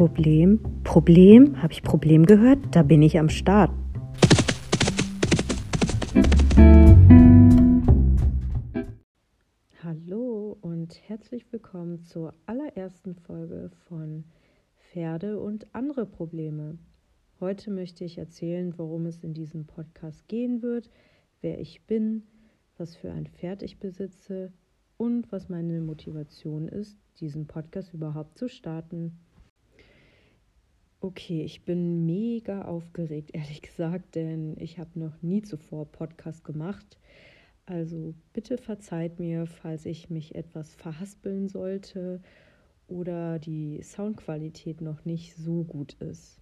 Problem? Problem? Habe ich Problem gehört? Da bin ich am Start. Hallo und herzlich willkommen zur allerersten Folge von Pferde und andere Probleme. Heute möchte ich erzählen, worum es in diesem Podcast gehen wird, wer ich bin, was für ein Pferd ich besitze und was meine Motivation ist, diesen Podcast überhaupt zu starten. Okay, ich bin mega aufgeregt, ehrlich gesagt, denn ich habe noch nie zuvor Podcast gemacht. Also bitte verzeiht mir, falls ich mich etwas verhaspeln sollte oder die Soundqualität noch nicht so gut ist.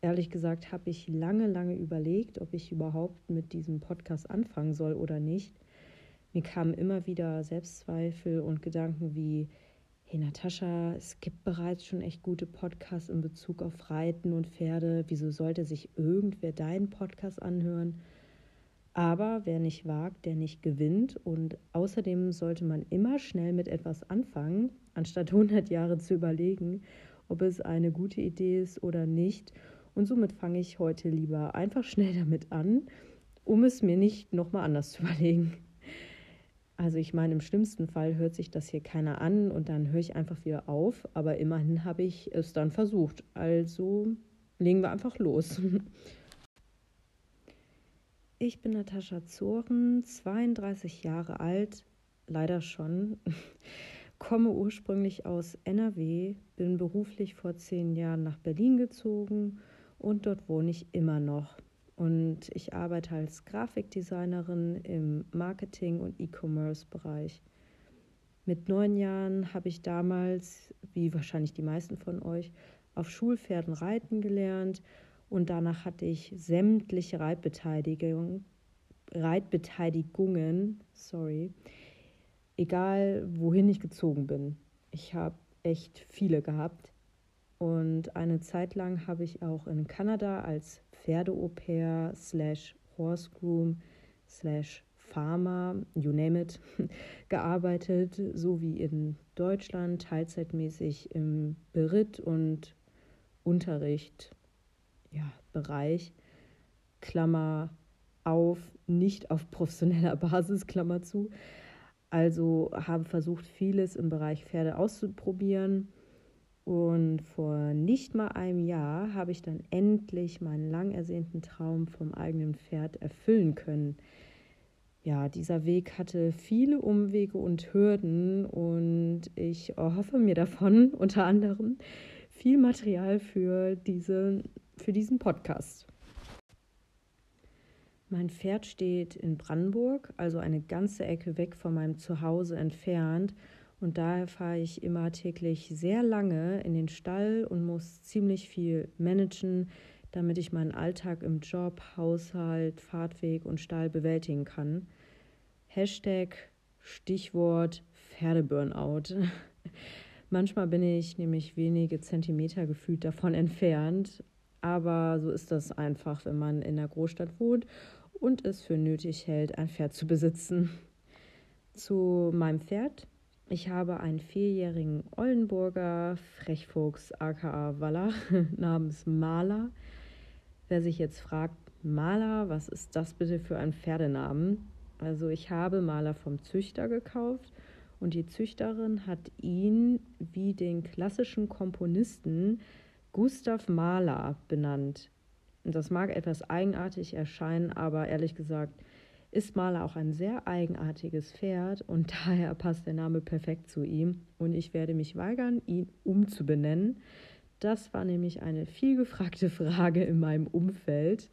Ehrlich gesagt habe ich lange, lange überlegt, ob ich überhaupt mit diesem Podcast anfangen soll oder nicht. Mir kamen immer wieder Selbstzweifel und Gedanken wie, hey Natascha, es gibt bereits schon echt gute Podcasts in Bezug auf Reiten und Pferde. Wieso sollte sich irgendwer deinen Podcast anhören? Aber wer nicht wagt, der nicht gewinnt. Und außerdem sollte man immer schnell mit etwas anfangen, anstatt 100 Jahre zu überlegen, ob es eine gute Idee ist oder nicht. Und somit fange ich heute lieber einfach schnell damit an, um es mir nicht nochmal anders zu überlegen. Also ich meine, im schlimmsten Fall hört sich das hier keiner an und dann höre ich einfach wieder auf. Aber immerhin habe ich es dann versucht. Also legen wir einfach los. Ich bin Natascha Zoren, 32 Jahre alt, leider schon, komme ursprünglich aus NRW, bin beruflich vor zehn Jahren nach Berlin gezogen und dort wohne ich immer noch und ich arbeite als Grafikdesignerin im Marketing- und E-Commerce-Bereich. Mit neun Jahren habe ich damals, wie wahrscheinlich die meisten von euch, auf Schulpferden reiten gelernt und danach hatte ich sämtliche Reitbeteiligung, Reitbeteiligungen, sorry, egal wohin ich gezogen bin. Ich habe echt viele gehabt und eine Zeit lang habe ich auch in Kanada als Pferde-Au-pair slash Horse-Groom slash Farmer, you name it, gearbeitet, sowie in Deutschland teilzeitmäßig im Beritt und Unterricht, ja, Bereich, Klammer auf, nicht auf professioneller Basis, Klammer zu. Also habe versucht, vieles im Bereich Pferde auszuprobieren und vor nicht mal einem Jahr habe ich dann endlich meinen lang ersehnten Traum vom eigenen Pferd erfüllen können. Ja, dieser Weg hatte viele Umwege und Hürden und ich hoffe mir davon unter anderem viel Material für, diese, für diesen Podcast. Mein Pferd steht in Brandenburg, also eine ganze Ecke weg von meinem Zuhause entfernt und daher fahre ich immer täglich sehr lange in den Stall und muss ziemlich viel managen, damit ich meinen Alltag im Job, Haushalt, Fahrtweg und Stall bewältigen kann. Hashtag Stichwort Pferdeburnout. Manchmal bin ich nämlich wenige Zentimeter gefühlt davon entfernt, aber so ist das einfach, wenn man in der Großstadt wohnt und es für nötig hält, ein Pferd zu besitzen. Zu meinem Pferd ich habe einen vierjährigen Ollenburger Frechfuchs aka Waller namens Maler. Wer sich jetzt fragt, Maler, was ist das bitte für ein Pferdenamen? Also ich habe Maler vom Züchter gekauft und die Züchterin hat ihn wie den klassischen Komponisten Gustav Mahler benannt. Und das mag etwas eigenartig erscheinen, aber ehrlich gesagt, ist Maler auch ein sehr eigenartiges Pferd und daher passt der Name perfekt zu ihm und ich werde mich weigern, ihn umzubenennen. Das war nämlich eine vielgefragte Frage in meinem Umfeld.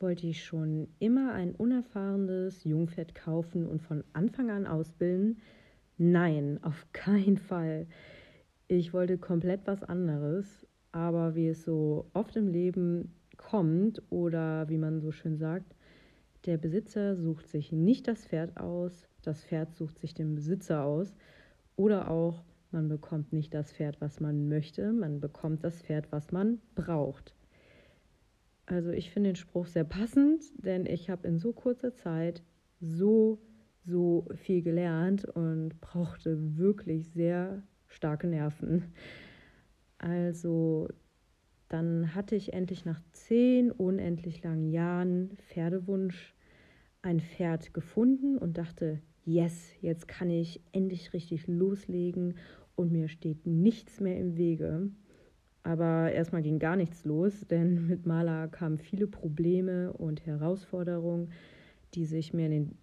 Wollte ich schon immer ein unerfahrenes Jungpferd kaufen und von Anfang an ausbilden? Nein, auf keinen Fall. Ich wollte komplett was anderes, aber wie es so oft im Leben kommt oder wie man so schön sagt, der Besitzer sucht sich nicht das Pferd aus, das Pferd sucht sich den Besitzer aus. Oder auch, man bekommt nicht das Pferd, was man möchte, man bekommt das Pferd, was man braucht. Also ich finde den Spruch sehr passend, denn ich habe in so kurzer Zeit so, so viel gelernt und brauchte wirklich sehr starke Nerven. Also dann hatte ich endlich nach zehn unendlich langen Jahren Pferdewunsch ein Pferd gefunden und dachte, yes, jetzt kann ich endlich richtig loslegen und mir steht nichts mehr im Wege. Aber erstmal ging gar nichts los, denn mit Maler kamen viele Probleme und Herausforderungen, die sich mir, den,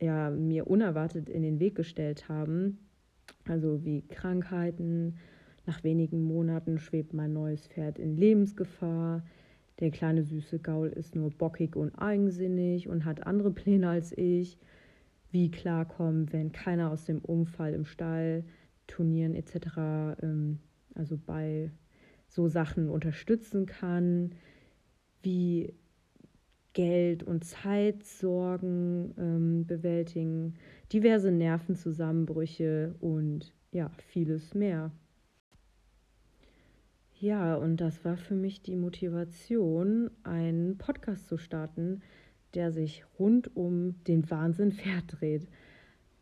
ja, mir unerwartet in den Weg gestellt haben. Also wie Krankheiten. Nach wenigen Monaten schwebt mein neues Pferd in Lebensgefahr. Der kleine süße Gaul ist nur bockig und eigensinnig und hat andere Pläne als ich. Wie klarkommen, wenn keiner aus dem Unfall im Stall, Turnieren etc., ähm, also bei so Sachen unterstützen kann. Wie Geld- und Zeitsorgen ähm, bewältigen, diverse Nervenzusammenbrüche und ja, vieles mehr. Ja, und das war für mich die Motivation, einen Podcast zu starten, der sich rund um den Wahnsinn verdreht.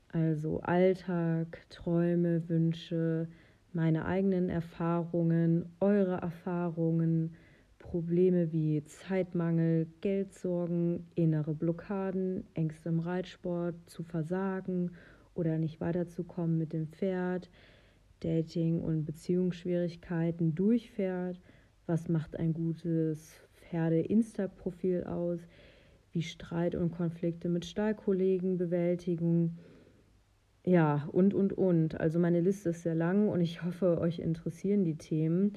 Also Alltag, Träume, Wünsche, meine eigenen Erfahrungen, eure Erfahrungen, Probleme wie Zeitmangel, Geldsorgen, innere Blockaden, Ängste im Reitsport, zu versagen oder nicht weiterzukommen mit dem Pferd, Dating- und Beziehungsschwierigkeiten durchfährt. Was macht ein gutes Pferde-Insta-Profil aus? Wie Streit und Konflikte mit Stallkollegen bewältigen. Ja, und, und, und. Also meine Liste ist sehr lang und ich hoffe, euch interessieren die Themen.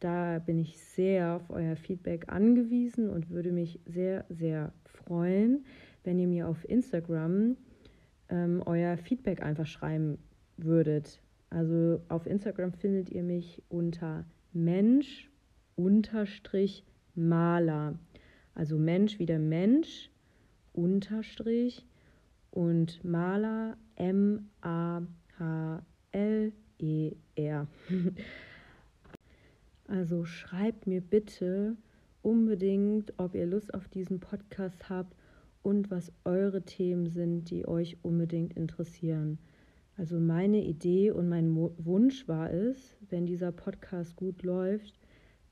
Da bin ich sehr auf euer Feedback angewiesen und würde mich sehr, sehr freuen, wenn ihr mir auf Instagram ähm, euer Feedback einfach schreiben würdet. Also auf Instagram findet ihr mich unter Mensch unterstrich Maler. Also Mensch wieder Mensch unterstrich und Maler M-A-H-L-E-R. also schreibt mir bitte unbedingt, ob ihr Lust auf diesen Podcast habt und was eure Themen sind, die euch unbedingt interessieren. Also meine Idee und mein Wunsch war es, wenn dieser Podcast gut läuft,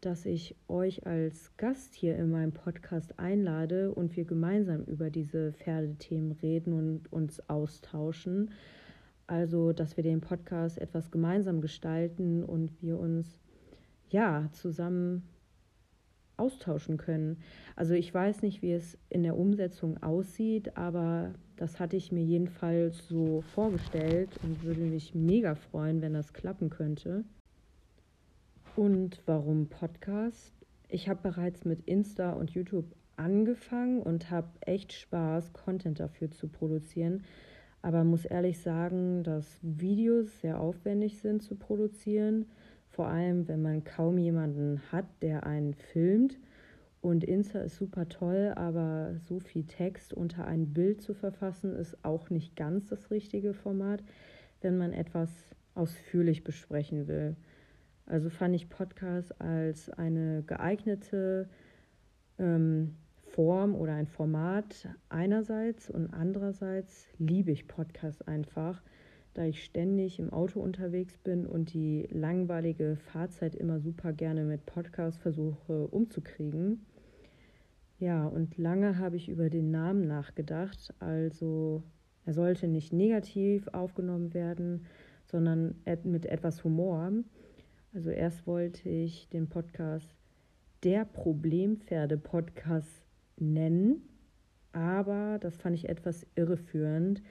dass ich euch als Gast hier in meinem Podcast einlade und wir gemeinsam über diese Pferdethemen reden und uns austauschen. Also, dass wir den Podcast etwas gemeinsam gestalten und wir uns ja zusammen austauschen können. Also ich weiß nicht, wie es in der Umsetzung aussieht, aber das hatte ich mir jedenfalls so vorgestellt und würde mich mega freuen, wenn das klappen könnte. Und warum Podcast? Ich habe bereits mit Insta und YouTube angefangen und habe echt Spaß, Content dafür zu produzieren. Aber muss ehrlich sagen, dass Videos sehr aufwendig sind zu produzieren vor allem wenn man kaum jemanden hat, der einen filmt. Und Insta ist super toll, aber so viel Text unter ein Bild zu verfassen, ist auch nicht ganz das richtige Format, wenn man etwas ausführlich besprechen will. Also fand ich Podcast als eine geeignete ähm, Form oder ein Format einerseits und andererseits liebe ich Podcast einfach, da ich ständig im Auto unterwegs bin und die langweilige Fahrzeit immer super gerne mit Podcast versuche umzukriegen. Ja, und lange habe ich über den Namen nachgedacht. Also er sollte nicht negativ aufgenommen werden, sondern mit etwas Humor. Also erst wollte ich den Podcast der Problempferde-Podcast nennen, aber das fand ich etwas irreführend,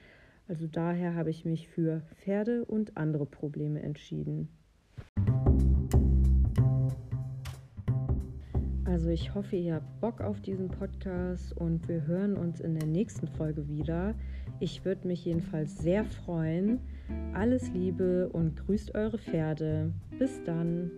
also daher habe ich mich für Pferde und andere Probleme entschieden. Also ich hoffe, ihr habt Bock auf diesen Podcast und wir hören uns in der nächsten Folge wieder. Ich würde mich jedenfalls sehr freuen. Alles Liebe und grüßt eure Pferde. Bis dann.